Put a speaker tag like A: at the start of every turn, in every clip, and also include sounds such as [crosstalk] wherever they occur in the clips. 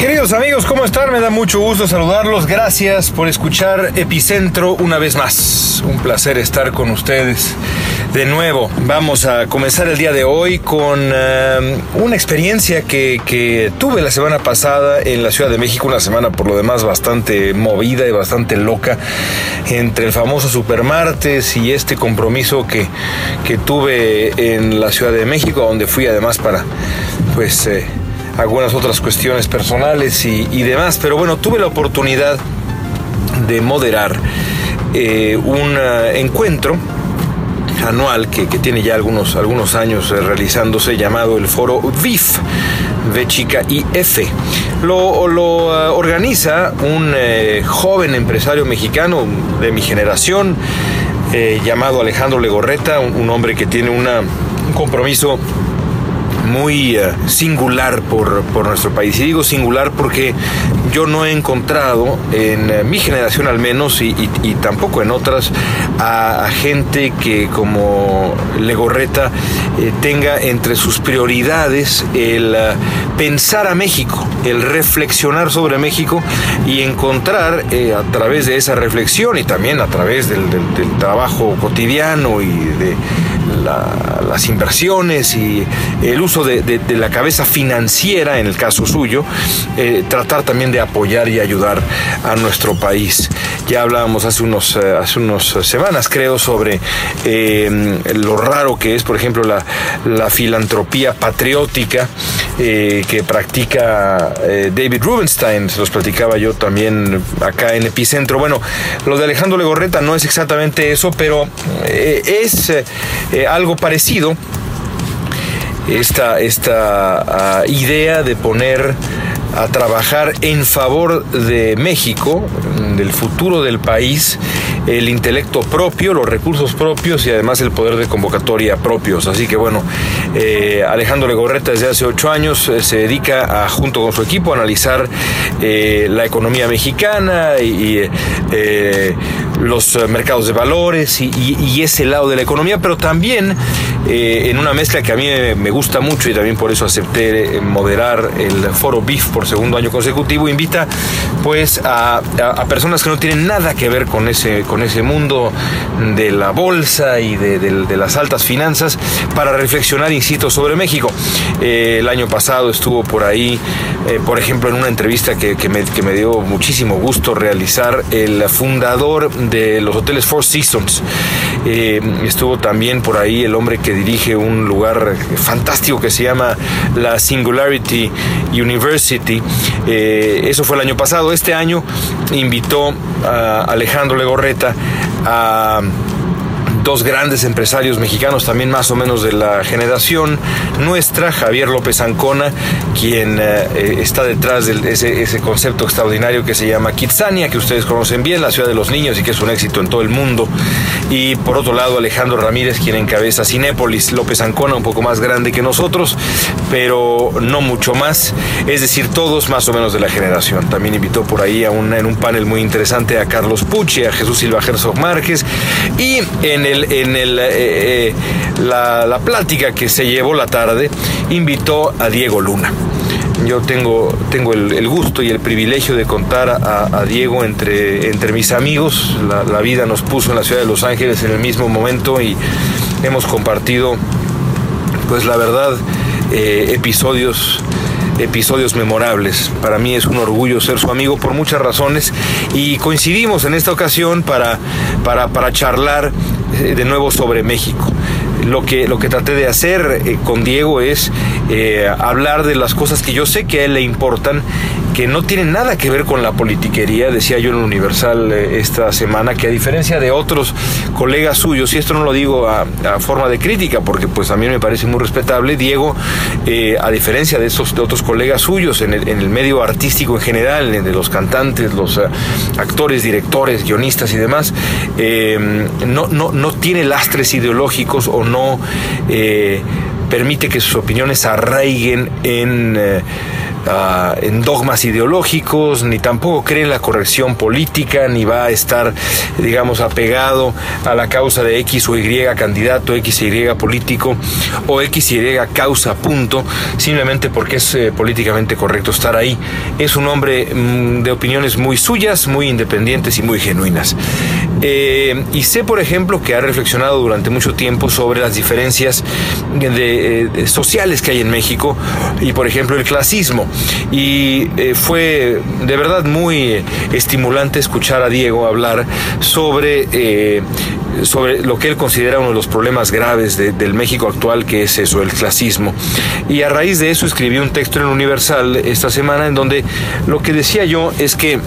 A: Queridos amigos, ¿cómo están? Me da mucho gusto saludarlos. Gracias por escuchar Epicentro una vez más. Un placer estar con ustedes de nuevo. Vamos a comenzar el día de hoy con eh, una experiencia que, que, tuve la semana pasada en la Ciudad de México, una semana por lo demás bastante movida y bastante loca, entre el famoso Supermartes y este compromiso que, que tuve en la Ciudad de México, donde fui además para, pues... Eh, algunas otras cuestiones personales y, y, demás, pero bueno, tuve la oportunidad de moderar eh, un uh, encuentro anual que, que, tiene ya algunos, algunos años eh, realizándose llamado el foro VIF, V chica y F. Lo, lo uh, organiza un eh, joven empresario mexicano de mi generación llamado Alejandro Legorreta, un, un hombre que tiene una, un compromiso muy uh, singular por, por, nuestro país. Y digo singular porque yo no he encontrado, en uh, mi generación al menos, y, tampoco en otras, a, gente que como Legorreta eh, tenga entre sus prioridades el pensar a México, el reflexionar sobre México y encontrar eh, a través de esa reflexión y también a través del trabajo cotidiano y de la, las inversiones y el uso de, la cabeza financiera, en el caso suyo, eh, tratar también de apoyar y ayudar a nuestro país. Ya hablábamos hace unos, eh, hace unos semanas, creo, sobre eh, lo raro que es, por ejemplo, la, la filantropía patriótica que practica David Rubenstein, se los platicaba yo también acá en Epicentro. Bueno, lo de Alejandro Legorreta no es exactamente eso, pero es algo parecido esta, esta uh, idea de poner a trabajar en favor de México, del futuro del país, el intelecto propio, los recursos propios y además el poder de convocatoria propios. Así que bueno, eh, Alejandro Legorreta desde hace ocho años eh, se dedica a, junto con su equipo a analizar eh, la economía mexicana y los mercados de valores y, ese lado de la economía, pero también en una mezcla que a mí me gusta mucho y también por eso acepté moderar el foro BIF por segundo año consecutivo, invita pues a, a, a personas que no tienen nada que ver con ese, con ese mundo de la bolsa y de, las altas finanzas para reflexionar, insisto, sobre México. Eh, el año pasado estuvo por ahí, eh, por ejemplo, en una entrevista que, que, me, dio muchísimo gusto realizar, el fundador de los hoteles Four Seasons. Eh, estuvo también por ahí el hombre que dirige un lugar fantástico que se llama la Singularity University. eso fue el año pasado. Este año invitó a Alejandro Legorreta a dos grandes empresarios mexicanos, también más o menos de la generación nuestra, Javier López Ancona, quien eh, está detrás de ese, ese, concepto extraordinario que se llama Kitsania, que ustedes conocen bien, la ciudad de los niños y que es un éxito en todo el mundo. Y por otro lado, Alejandro Ramírez, quien encabeza Cinépolis, López Ancona, un poco más grande que nosotros, pero no mucho más, es decir, todos más o menos de la generación. También invitó por ahí a una, en un panel muy interesante a Carlos Pucci, a Jesús Silva Herzog Márquez y en el, en el, eh, eh, la, la, plática que se llevó la tarde, invitó a Diego Luna. Yo tengo, tengo el, el gusto y el privilegio de contar a, a Diego entre, entre mis amigos. La, la, vida nos puso en la ciudad de Los Ángeles en el mismo momento y hemos compartido, pues la verdad, eh, episodios episodios memorables. Para mí es un orgullo ser su amigo por muchas razones y coincidimos en esta ocasión para, para, para charlar de nuevo sobre México. Lo que, lo que traté de hacer eh, con Diego es eh, hablar de las cosas que yo sé que a él le importan, que no tienen nada que ver con la politiquería, decía yo en el Universal eh, esta semana, que a diferencia de otros colegas suyos, y esto no lo digo a, forma de crítica, porque pues a mí me parece muy respetable, Diego, eh, a diferencia de esos de otros colegas suyos en el, en el medio artístico en general, de los cantantes, los uh, actores, directores, guionistas y demás, no, no, no tiene lastres ideológicos o no permite que sus opiniones arraiguen en... Ah, en dogmas ideológicos, ni tampoco cree en la corrección política, ni va a estar, digamos, apegado a la causa de X o Y candidato, X y Y político o X Y causa, punto, simplemente porque es eh, políticamente correcto estar ahí. Es un hombre mm, de opiniones muy suyas, muy independientes y muy genuinas. Eh, y sé, por ejemplo, que ha reflexionado durante mucho tiempo sobre las diferencias de, sociales que hay en México y, por ejemplo, el clasismo y eh, fue de verdad muy estimulante escuchar a Diego hablar sobre, eh, sobre lo que él considera uno de los problemas graves del México actual, que es eso, el clasismo. Y a raíz de eso escribí un texto en Universal esta semana en donde lo que decía yo es que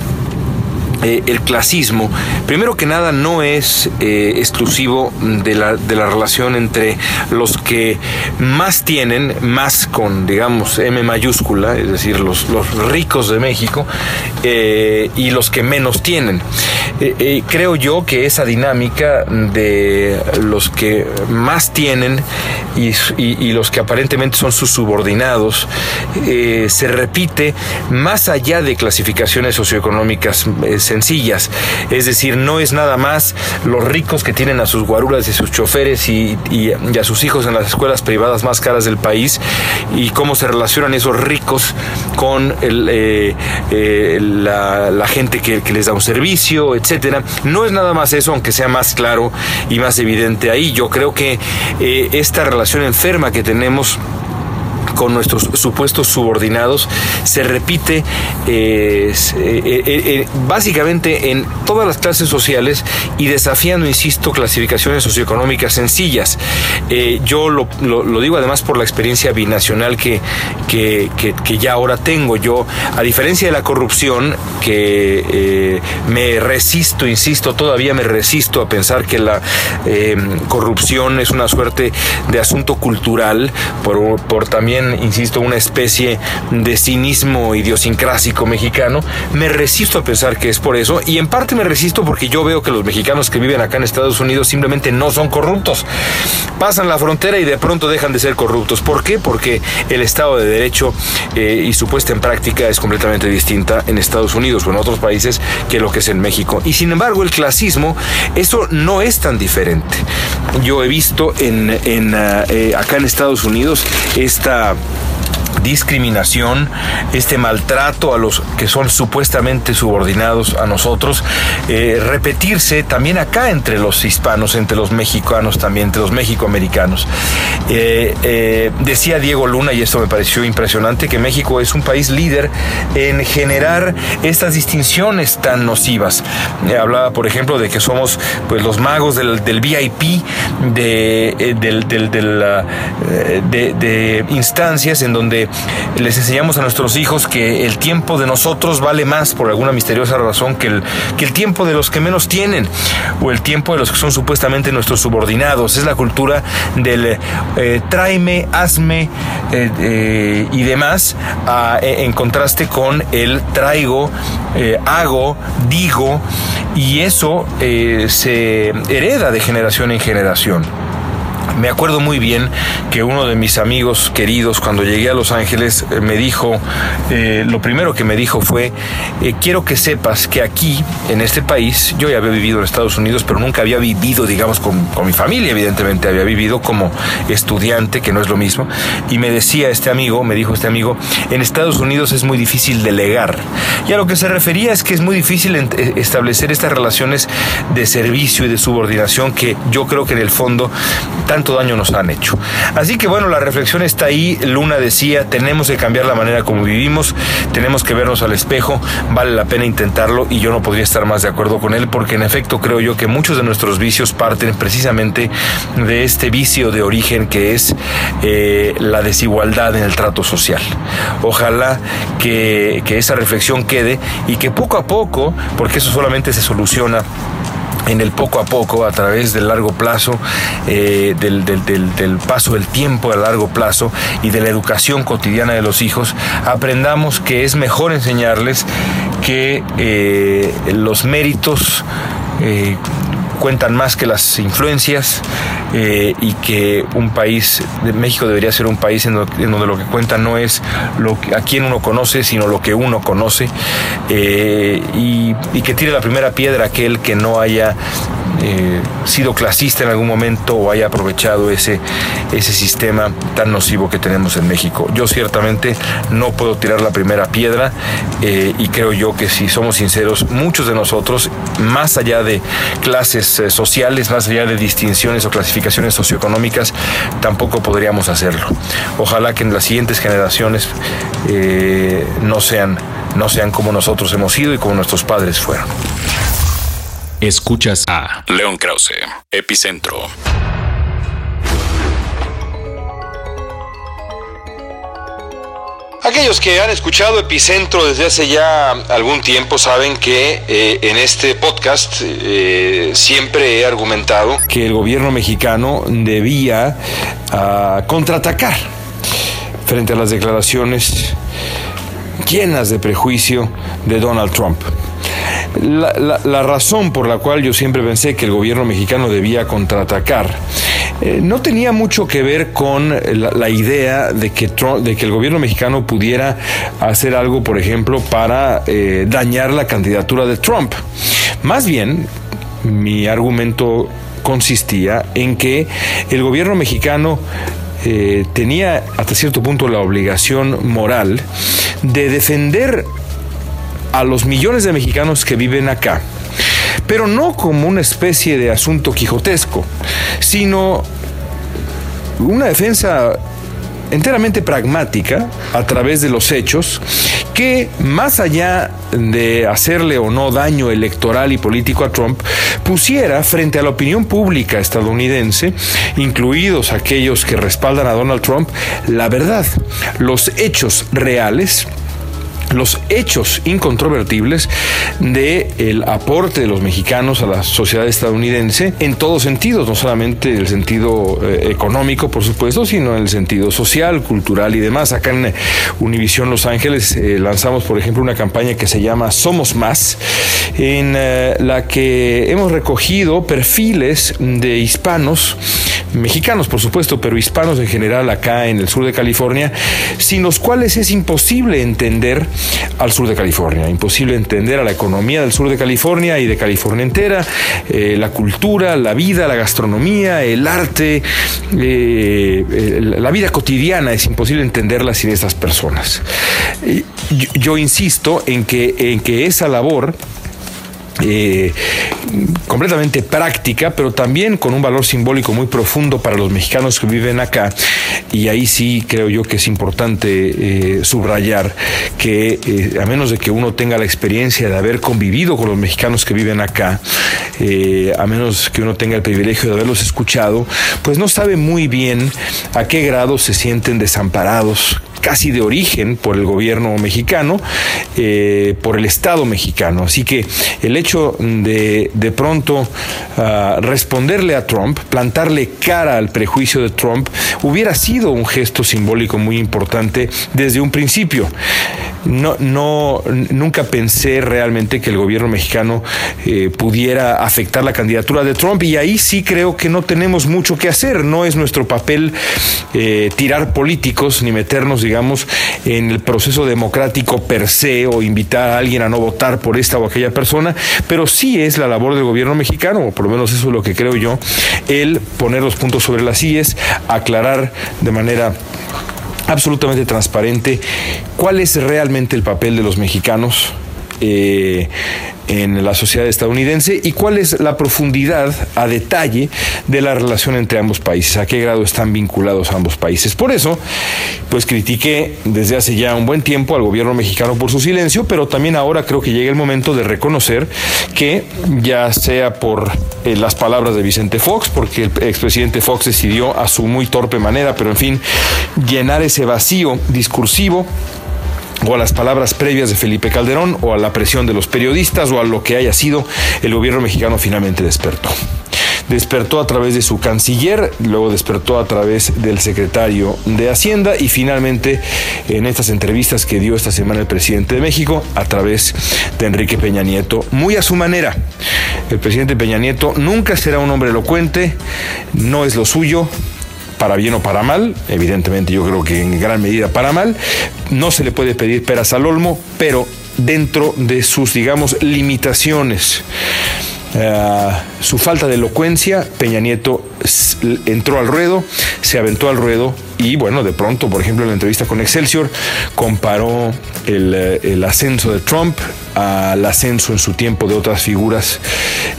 A: eh, el clasismo, primero que nada, no es eh, exclusivo de la, de la, relación entre los que más tienen, más con, digamos, M mayúscula, es decir, los, los ricos de México, eh, y los que menos tienen. creo yo que esa dinámica de los que más tienen y, y, los que aparentemente son sus subordinados se repite más allá de clasificaciones socioeconómicas sencillas. Es decir, no es nada más los ricos que tienen a sus guaruras y sus choferes y, a sus hijos en las escuelas privadas más caras del país y cómo se relacionan esos ricos con eh, eh, la, gente que, les da un servicio, etcétera. No es nada más eso, aunque sea más claro y más evidente ahí. Yo creo que eh, esta relación enferma que tenemos con nuestros supuestos subordinados se repite eh, eh, eh, básicamente en todas las clases sociales y desafiando, insisto, clasificaciones socioeconómicas sencillas. yo lo, digo además por la experiencia binacional que, que, ya ahora tengo. Yo, a diferencia de la corrupción, que me resisto, insisto, todavía me resisto a pensar que la corrupción es una suerte de asunto cultural, por, por también insisto, una especie de cinismo idiosincrásico mexicano, me resisto a pensar que es por eso y en parte me resisto porque yo veo que los mexicanos que viven acá en Estados Unidos simplemente no son corruptos. Pasan la frontera y de pronto dejan de ser corruptos. ¿Por qué? Porque el Estado de Derecho eh, y su puesta en práctica es completamente distinta en Estados Unidos o en otros países que lo que es en México. Y sin embargo, el clasismo, eso no es tan diferente. Yo he visto en, ah, eh, acá en Estados Unidos esta пока. Discriminación, este maltrato a los que son supuestamente subordinados a nosotros, eh, repetirse también acá entre los hispanos, entre los mexicanos también, entre los mexicoamericanos. Eh, eh, decía Diego Luna, y esto me pareció impresionante, que México es un país líder en generar estas distinciones tan nocivas. hablaba, por ejemplo, de que somos pues, los magos del, VIP, de, del, de, de instancias en donde les enseñamos a nuestros hijos que el tiempo de nosotros vale más por alguna misteriosa razón que el, que el tiempo de los que menos tienen o el tiempo de los que son supuestamente nuestros subordinados. Es la cultura del eh, tráeme, hazme eh, eh, y demás en contraste con el traigo, hago, digo y eso se hereda de generación en generación. Me acuerdo muy bien que uno de mis amigos queridos cuando llegué a Los Ángeles eh, me dijo, eh, lo primero que me dijo fue, eh, quiero que sepas que aquí, en este país, yo ya había vivido en Estados Unidos, pero nunca había vivido, digamos, con, con mi familia, evidentemente, había vivido como estudiante, que no es lo mismo, y me decía este amigo, me dijo este amigo, en Estados Unidos es muy difícil delegar. Y a lo que se refería es que es muy difícil establecer estas relaciones de servicio y de subordinación que yo creo que en el fondo daño nos han hecho. Así que bueno, la reflexión está ahí. Luna decía, tenemos que cambiar la manera como vivimos, tenemos que vernos al espejo, vale la pena intentarlo y yo no podría estar más de acuerdo con él porque en efecto creo yo que muchos de nuestros vicios parten precisamente de este vicio de origen que es eh, la desigualdad en el trato social. Ojalá que, que esa reflexión quede y que poco a poco, porque eso solamente se soluciona en el poco a poco, a través del largo plazo, eh, del, paso del tiempo a largo plazo y de la educación cotidiana de los hijos, aprendamos que es mejor enseñarles que eh, los méritos eh, cuentan más que las influencias eh, y que un país, de México debería ser un país en, donde lo que cuenta no es lo a quien uno conoce, sino lo que uno conoce eh, y, que tire la primera piedra aquel que no haya eh, sido clasista en algún momento o haya aprovechado ese, ese sistema tan nocivo que tenemos en México. Yo ciertamente no puedo tirar la primera piedra y creo yo que si somos sinceros, muchos de nosotros, más allá de clases eh, sociales, más allá de distinciones o clasificaciones socioeconómicas, tampoco podríamos hacerlo. Ojalá que en las siguientes generaciones no, sean, no sean como nosotros hemos sido y como nuestros padres fueron.
B: Escuchas a León Krause, Epicentro.
A: Aquellos que han escuchado Epicentro desde hace ya algún tiempo saben que eh, en este podcast eh, siempre he argumentado que el gobierno mexicano debía ah, contraatacar frente a las declaraciones llenas de prejuicio de Donald Trump. La, razón por la cual yo siempre pensé que el gobierno mexicano debía contraatacar eh, no tenía mucho que ver con la, idea de que, de que el gobierno mexicano pudiera hacer algo, por ejemplo, para eh, dañar la candidatura de Trump. Más bien, mi argumento consistía en que el gobierno mexicano eh, tenía hasta cierto punto la obligación moral de defender a los millones de mexicanos que viven acá, pero no como una especie de asunto quijotesco, sino una defensa enteramente pragmática a través de los hechos que más allá de hacerle o no daño electoral y político a Trump, pusiera frente a la opinión pública estadounidense, incluidos aquellos que respaldan a Donald Trump, la verdad, los hechos reales los hechos incontrovertibles de el aporte de los mexicanos a la sociedad estadounidense en todos sentidos, no solamente en el sentido eh, económico, por supuesto, sino en el sentido social, cultural y demás. Acá en Univisión Los Ángeles eh, lanzamos, por ejemplo, una campaña que se llama Somos Más, en eh, la que hemos recogido perfiles de hispanos, mexicanos, por supuesto, pero hispanos en general acá en el sur de California, sin los cuales es imposible entender al sur de California. Imposible entender a la economía del sur de California y de California entera, eh, la cultura, la vida, la gastronomía, el arte, eh, la vida cotidiana. Es imposible entenderla sin estas personas. Yo, yo insisto en que, en que esa labor eh, completamente práctica, pero también con un valor simbólico muy profundo para los mexicanos que viven acá. Y ahí sí creo yo que es importante eh, subrayar que eh, a menos de que uno tenga la experiencia de haber convivido con los mexicanos que viven acá, a menos que uno tenga el privilegio de haberlos escuchado, pues no sabe muy bien a qué grado se sienten desamparados, casi de origen por el gobierno mexicano, eh, por el Estado mexicano. Así que el hecho de de pronto ah, responderle a Trump, plantarle cara al prejuicio de Trump, hubiera sido un gesto simbólico muy importante desde un principio. No, no, nunca pensé realmente que el gobierno mexicano eh, pudiera afectar la candidatura de Trump y ahí sí creo que no tenemos mucho que hacer. No es nuestro papel eh, tirar políticos ni meternos, digamos, en el proceso democrático per se o invitar a alguien a no votar por esta o aquella persona, pero sí es la labor del gobierno mexicano, o por lo menos eso es lo que creo yo, el poner los puntos sobre las IES, aclarar de manera absolutamente transparente cuál es realmente el papel de los mexicanos eh, en la sociedad estadounidense y cuál es la profundidad a detalle de la relación entre ambos países, a qué grado están vinculados ambos países. Por eso, pues critiqué desde hace ya un buen tiempo al gobierno mexicano por su silencio, pero también ahora creo que llega el momento de reconocer que ya sea por eh, las palabras de Vicente Fox, porque el expresidente Fox decidió a su muy torpe manera, pero en fin, llenar ese vacío discursivo o a las palabras previas de Felipe Calderón, o a la presión de los periodistas, o a lo que haya sido, el gobierno mexicano finalmente despertó. despertó a través de su canciller, luego despertó a través del secretario de Hacienda y finalmente en estas entrevistas que dio esta semana el presidente de México a través de Enrique Peña Nieto, muy a su manera. El presidente Peña Nieto nunca será un hombre elocuente, no es lo suyo, para bien o para mal, evidentemente yo creo que en gran medida para mal, no se le puede pedir peras al olmo, pero dentro de sus, digamos, limitaciones. Eh, su falta de elocuencia, Peña Nieto entró al ruedo, se aventó al ruedo y bueno, de pronto, por ejemplo, en la entrevista con Excelsior, comparó el, eh, ascenso de Trump al ascenso en su tiempo de otras figuras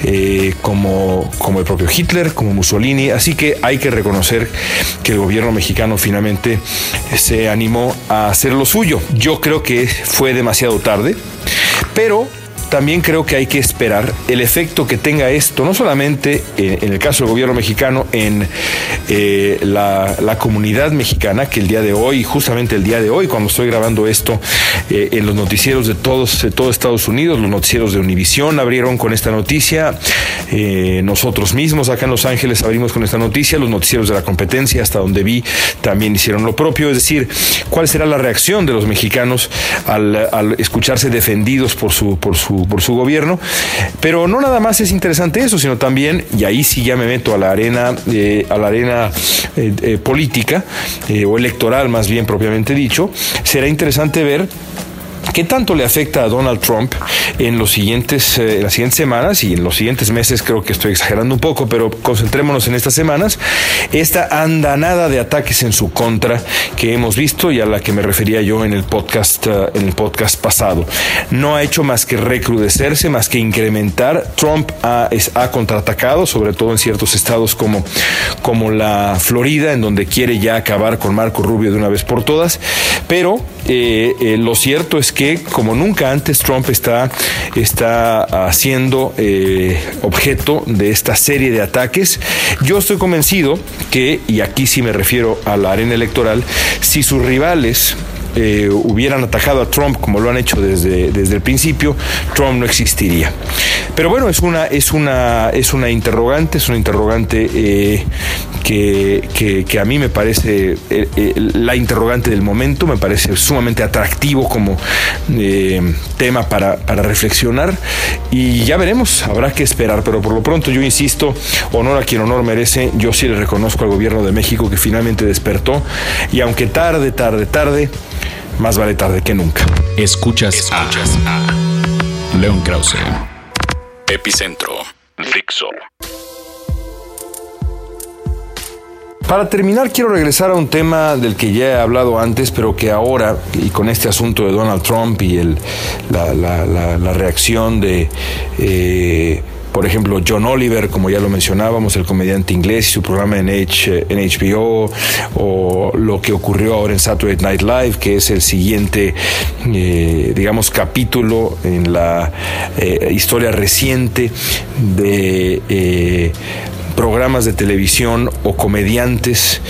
A: eh, como, como el propio Hitler, como Mussolini. Así que hay que reconocer que el gobierno mexicano finalmente se animó a hacer lo suyo. Yo creo que fue demasiado tarde, pero también creo que hay que esperar el efecto que tenga esto, no solamente en, el caso del gobierno mexicano, en eh, la, comunidad mexicana, que el día de hoy, justamente el día de hoy, cuando estoy grabando esto, eh, en los noticieros de todos, de todo Estados Unidos, los noticieros de Univisión abrieron con esta noticia, eh, nosotros mismos acá en Los Ángeles abrimos con esta noticia, los noticieros de la competencia, hasta donde vi, también hicieron lo propio, es decir, cuál será la reacción de los mexicanos al, al escucharse defendidos por su, por su por su gobierno. Pero no nada más es interesante eso, sino también, y ahí sí ya me meto a la arena, eh, a la arena eh, eh, política, o electoral más bien propiamente dicho, será interesante ver ¿Qué tanto le afecta a Donald Trump en los siguientes, eh, las siguientes semanas y en los siguientes meses? Creo que estoy exagerando un poco, pero concentrémonos en estas semanas. Esta andanada de ataques en su contra que hemos visto y a la que me refería yo en el podcast, eh, en el podcast pasado. No ha hecho más que recrudecerse, más que incrementar. Trump ha, ha contraatacado, sobre todo en ciertos estados como, como la Florida, en donde quiere ya acabar con Marco Rubio de una vez por todas. Pero eh, lo cierto es que como nunca antes Trump está, está siendo eh, objeto de esta serie de ataques. Yo estoy convencido que, y aquí sí me refiero a la arena electoral, si sus rivales eh, hubieran atajado a Trump como lo han hecho desde, desde el principio, Trump no existiría. Pero bueno, es una, es una, es una interrogante, es una interrogante eh, que, que, a mí me parece eh, la interrogante del momento, me parece sumamente atractivo como tema para, para reflexionar y ya veremos, habrá que esperar, pero por lo pronto yo insisto, honor a quien honor merece, yo sí le reconozco al gobierno de México que finalmente despertó y aunque tarde, tarde, tarde, más vale tarde que nunca.
B: Escuchas, Escuchas a, León Krause. Epicentro. Dixo.
A: Para terminar, quiero regresar a un tema del que ya he hablado antes, pero que ahora, y con este asunto de Donald Trump y el, la, reacción de eh, por ejemplo, John Oliver, como ya lo mencionábamos, el comediante inglés y su programa en, H, en HBO, o lo que ocurrió ahora en Saturday Night Live, que es el siguiente, eh, digamos, capítulo en la eh, historia reciente de eh, programas de televisión o comediantes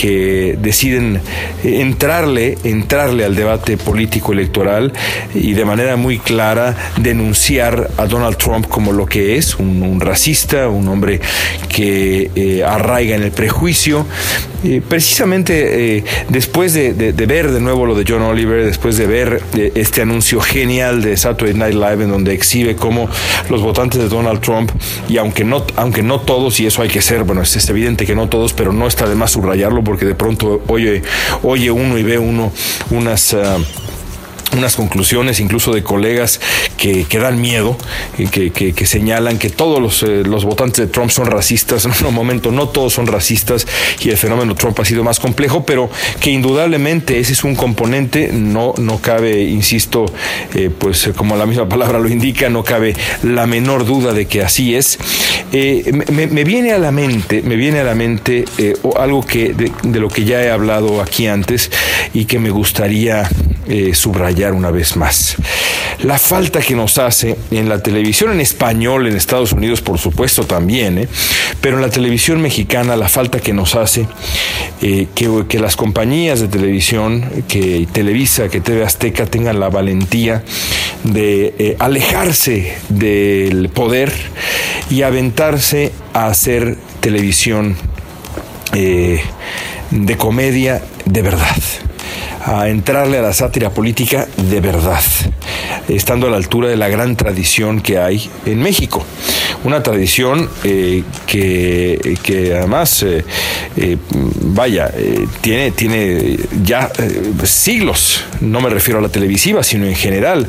A: que deciden entrarle, entrarle al debate político electoral y de manera muy clara denunciar a Donald Trump como lo que es, un, racista, un hombre que eh, arraiga en el prejuicio. Eh, precisamente eh, después de, ver de nuevo lo de John Oliver, después de ver este anuncio genial de Saturday Night Live en donde exhibe cómo los votantes de Donald Trump, y aunque no, aunque no todos, y eso hay que ser, bueno, es, evidente que no todos, pero no está de más subrayarlo porque de pronto oye, oye uno y ve uno unas... Ah, unas conclusiones incluso de colegas que, que dan miedo, que, que, que, señalan que todos los, eh, los, votantes de Trump son racistas. [laughs] En un momento no todos son racistas y el fenómeno Trump ha sido más complejo, pero que indudablemente ese es un componente, no, no cabe, insisto, eh, pues como la misma palabra lo indica, no cabe la menor duda de que así es. Eh, me, me, viene a la mente, me viene a la mente algo que de, lo que ya he hablado aquí antes y que me gustaría eh, una vez más. La falta que nos hace en la televisión en español, en Estados Unidos por supuesto también, ¿eh? pero en la televisión mexicana la falta que nos hace que, que, las compañías de televisión, que Televisa, que TV Azteca tengan la valentía de alejarse del poder y aventarse a hacer televisión eh, de comedia de verdad a entrarle a la sátira política de verdad, estando a la altura de la gran tradición que hay en México. Una tradición eh, que, que, además, eh, eh, vaya, tiene, tiene ya siglos, no me refiero a la televisiva, sino en general,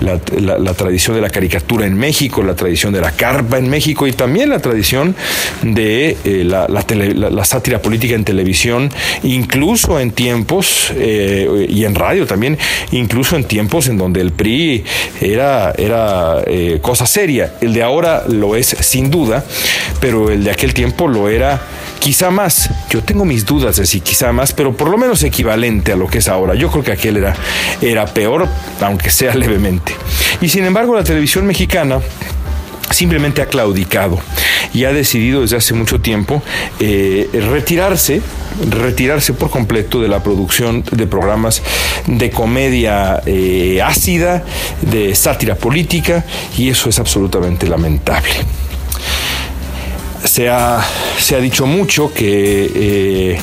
A: la, tradición de la caricatura en México, la tradición de la carpa en México y también la tradición de la, la, sátira política en televisión, incluso en tiempos y en radio también, incluso en tiempos en donde el PRI era, era eh, cosa seria. El de ahora lo es sin duda, pero el de aquel tiempo lo era quizá más. Yo tengo mis dudas de si quizá más, pero por lo menos equivalente a lo que es ahora. Yo creo que aquel era, era peor, aunque sea [laughs] levemente. Y sin embargo, la televisión mexicana simplemente ha claudicado y ha decidido desde hace mucho tiempo eh, retirarse, retirarse por completo de la producción de programas de comedia eh, ácida, de sátira política, y eso es absolutamente lamentable. Se ha, se ha, dicho mucho que eh,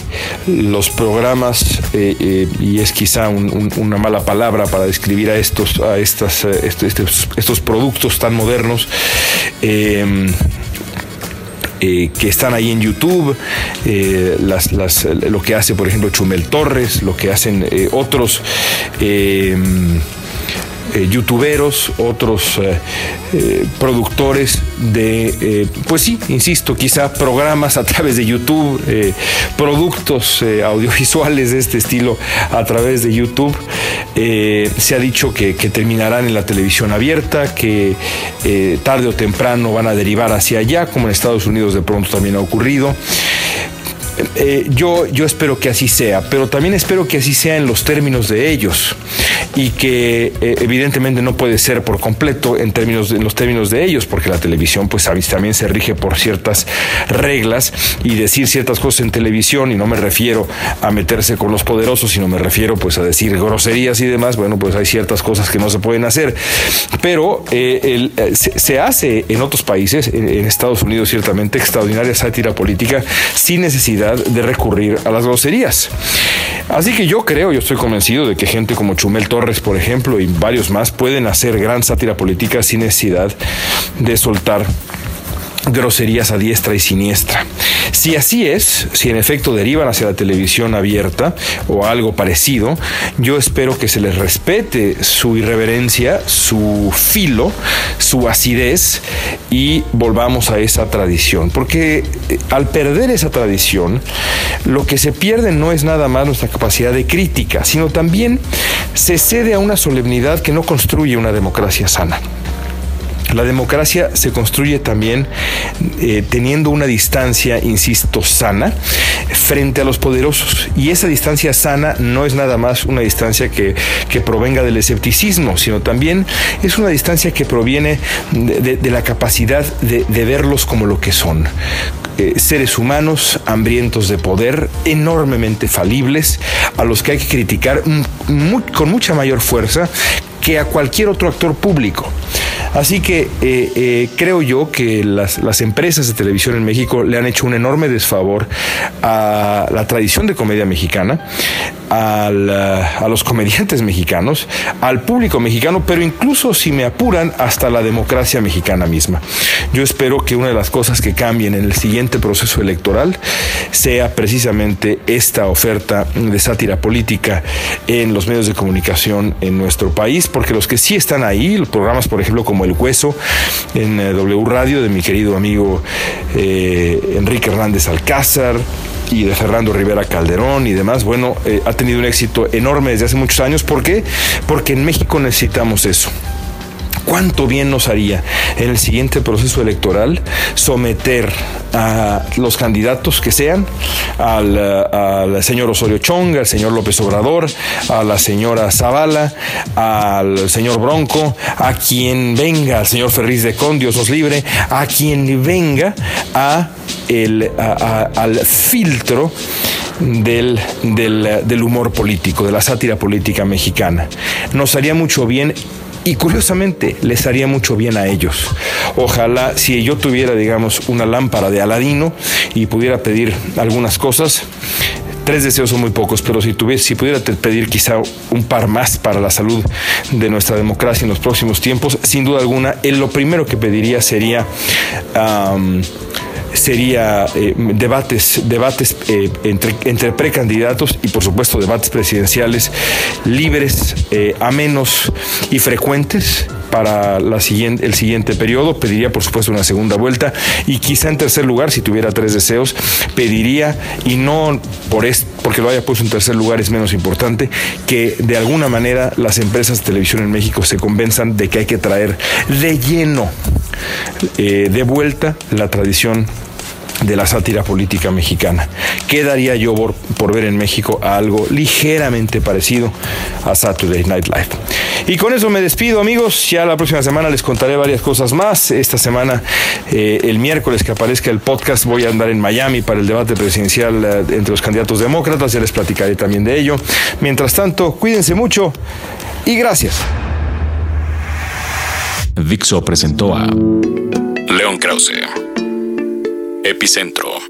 A: los programas, y es quizá una mala palabra para describir a estos, a estas, estos, estos productos tan modernos, eh, que están ahí en YouTube, eh, las, las, lo que hace, por ejemplo, Chumel Torres, lo que hacen eh, otros eh, youtuberos, otros eh, eh, productores de, pues sí, insisto, quizá programas a través de YouTube, productos audiovisuales de este estilo a través de YouTube. se ha dicho que, terminarán en la televisión abierta, que tarde o temprano van a derivar hacia allá, como en Estados Unidos de pronto también ha ocurrido. Yo, yo espero que así sea, pero también espero que así sea en los términos de ellos y que eh, evidentemente no puede ser por completo en términos en los términos de ellos, porque la televisión pues también se rige por ciertas reglas y decir ciertas cosas en televisión y no me refiero a meterse con los poderosos, sino me refiero pues a decir groserías y demás, bueno pues hay ciertas cosas que no se pueden hacer, pero eh, se, hace en otros países, en Estados Unidos ciertamente extraordinaria sátira política sin necesidad de recurrir a las groserías. Así que yo creo, yo estoy convencido de que gente como Chumel Torres, por ejemplo, y varios más pueden hacer gran sátira política sin necesidad de soltar groserías a diestra y siniestra. Si así es, si en efecto derivan hacia la televisión abierta o algo parecido, yo espero que se les respete su irreverencia, su filo, su acidez y volvamos a esa tradición. Porque eh, al perder esa tradición, lo que se pierde no es nada más nuestra capacidad de crítica, sino también se cede a una solemnidad que no construye una democracia sana. La democracia se construye también eh, teniendo una distancia, insisto, sana frente a los poderosos. Y esa distancia sana no es nada más una distancia que, provenga del escepticismo, sino también es una distancia que proviene de, la capacidad de, verlos como lo que son. Eh, seres humanos hambrientos de poder, enormemente falibles, a los que hay que criticar con mucha mayor fuerza que a cualquier otro actor público. Así que eh, eh, creo yo que las, empresas de televisión en México le han hecho un enorme desfavor a la tradición de comedia mexicana, a los comediantes mexicanos, al público mexicano, pero incluso si me apuran hasta la democracia mexicana misma. Yo espero que una de las cosas que cambien en el siguiente proceso electoral sea precisamente esta oferta de sátira política en los medios de comunicación en nuestro país, porque los que sí están ahí, los programas por ejemplo como El Hueso en eh, W Radio de mi querido amigo eh, Enrique Hernández Alcázar, y de Fernando Rivera Calderón y demás, bueno, eh, ha tenido un éxito enorme desde hace muchos años. ¿Por qué? Porque en México necesitamos eso cuánto bien nos haría en el siguiente proceso electoral someter a los candidatos que sean, al, al señor Osorio Chong, al señor López Obrador, a la señora Zavala, al señor Bronco, a quien venga, al señor Ferriz de Con, Dios nos libre, a quien venga a el, al filtro del, del, del humor político, de la sátira política mexicana. Nos haría mucho bien y curiosamente les haría mucho bien a ellos. Ojalá si yo tuviera, digamos, una lámpara de Aladino y pudiera pedir algunas cosas, tres deseos son muy pocos, pero si, tuviera, si pudiera pedir quizá un par más para la salud de nuestra democracia en los próximos tiempos, sin duda alguna, lo primero que pediría sería sería eh, debates, debates eh, entre, entre, precandidatos y por supuesto debates presidenciales libres, eh, amenos y frecuentes para la siguiente, el siguiente periodo. Pediría, por supuesto, una segunda vuelta y quizá en tercer lugar, si tuviera tres deseos, pediría, y no por esto, porque lo haya puesto en tercer lugar es menos importante, que de alguna manera las empresas de televisión en México se convenzan de que hay que traer de lleno, de vuelta, la tradición de la sátira política mexicana. ¿Qué daría yo por, ver en México algo ligeramente parecido a Saturday Night Live? Y con eso me despido amigos, ya la próxima semana les contaré varias cosas más. Esta semana, eh, el miércoles que aparezca el podcast, voy a andar en Miami para el debate presidencial eh, entre los candidatos demócratas, ya les platicaré también de ello. Mientras tanto, cuídense mucho y gracias.
B: Dixo presentó a León Krause. Epicentro.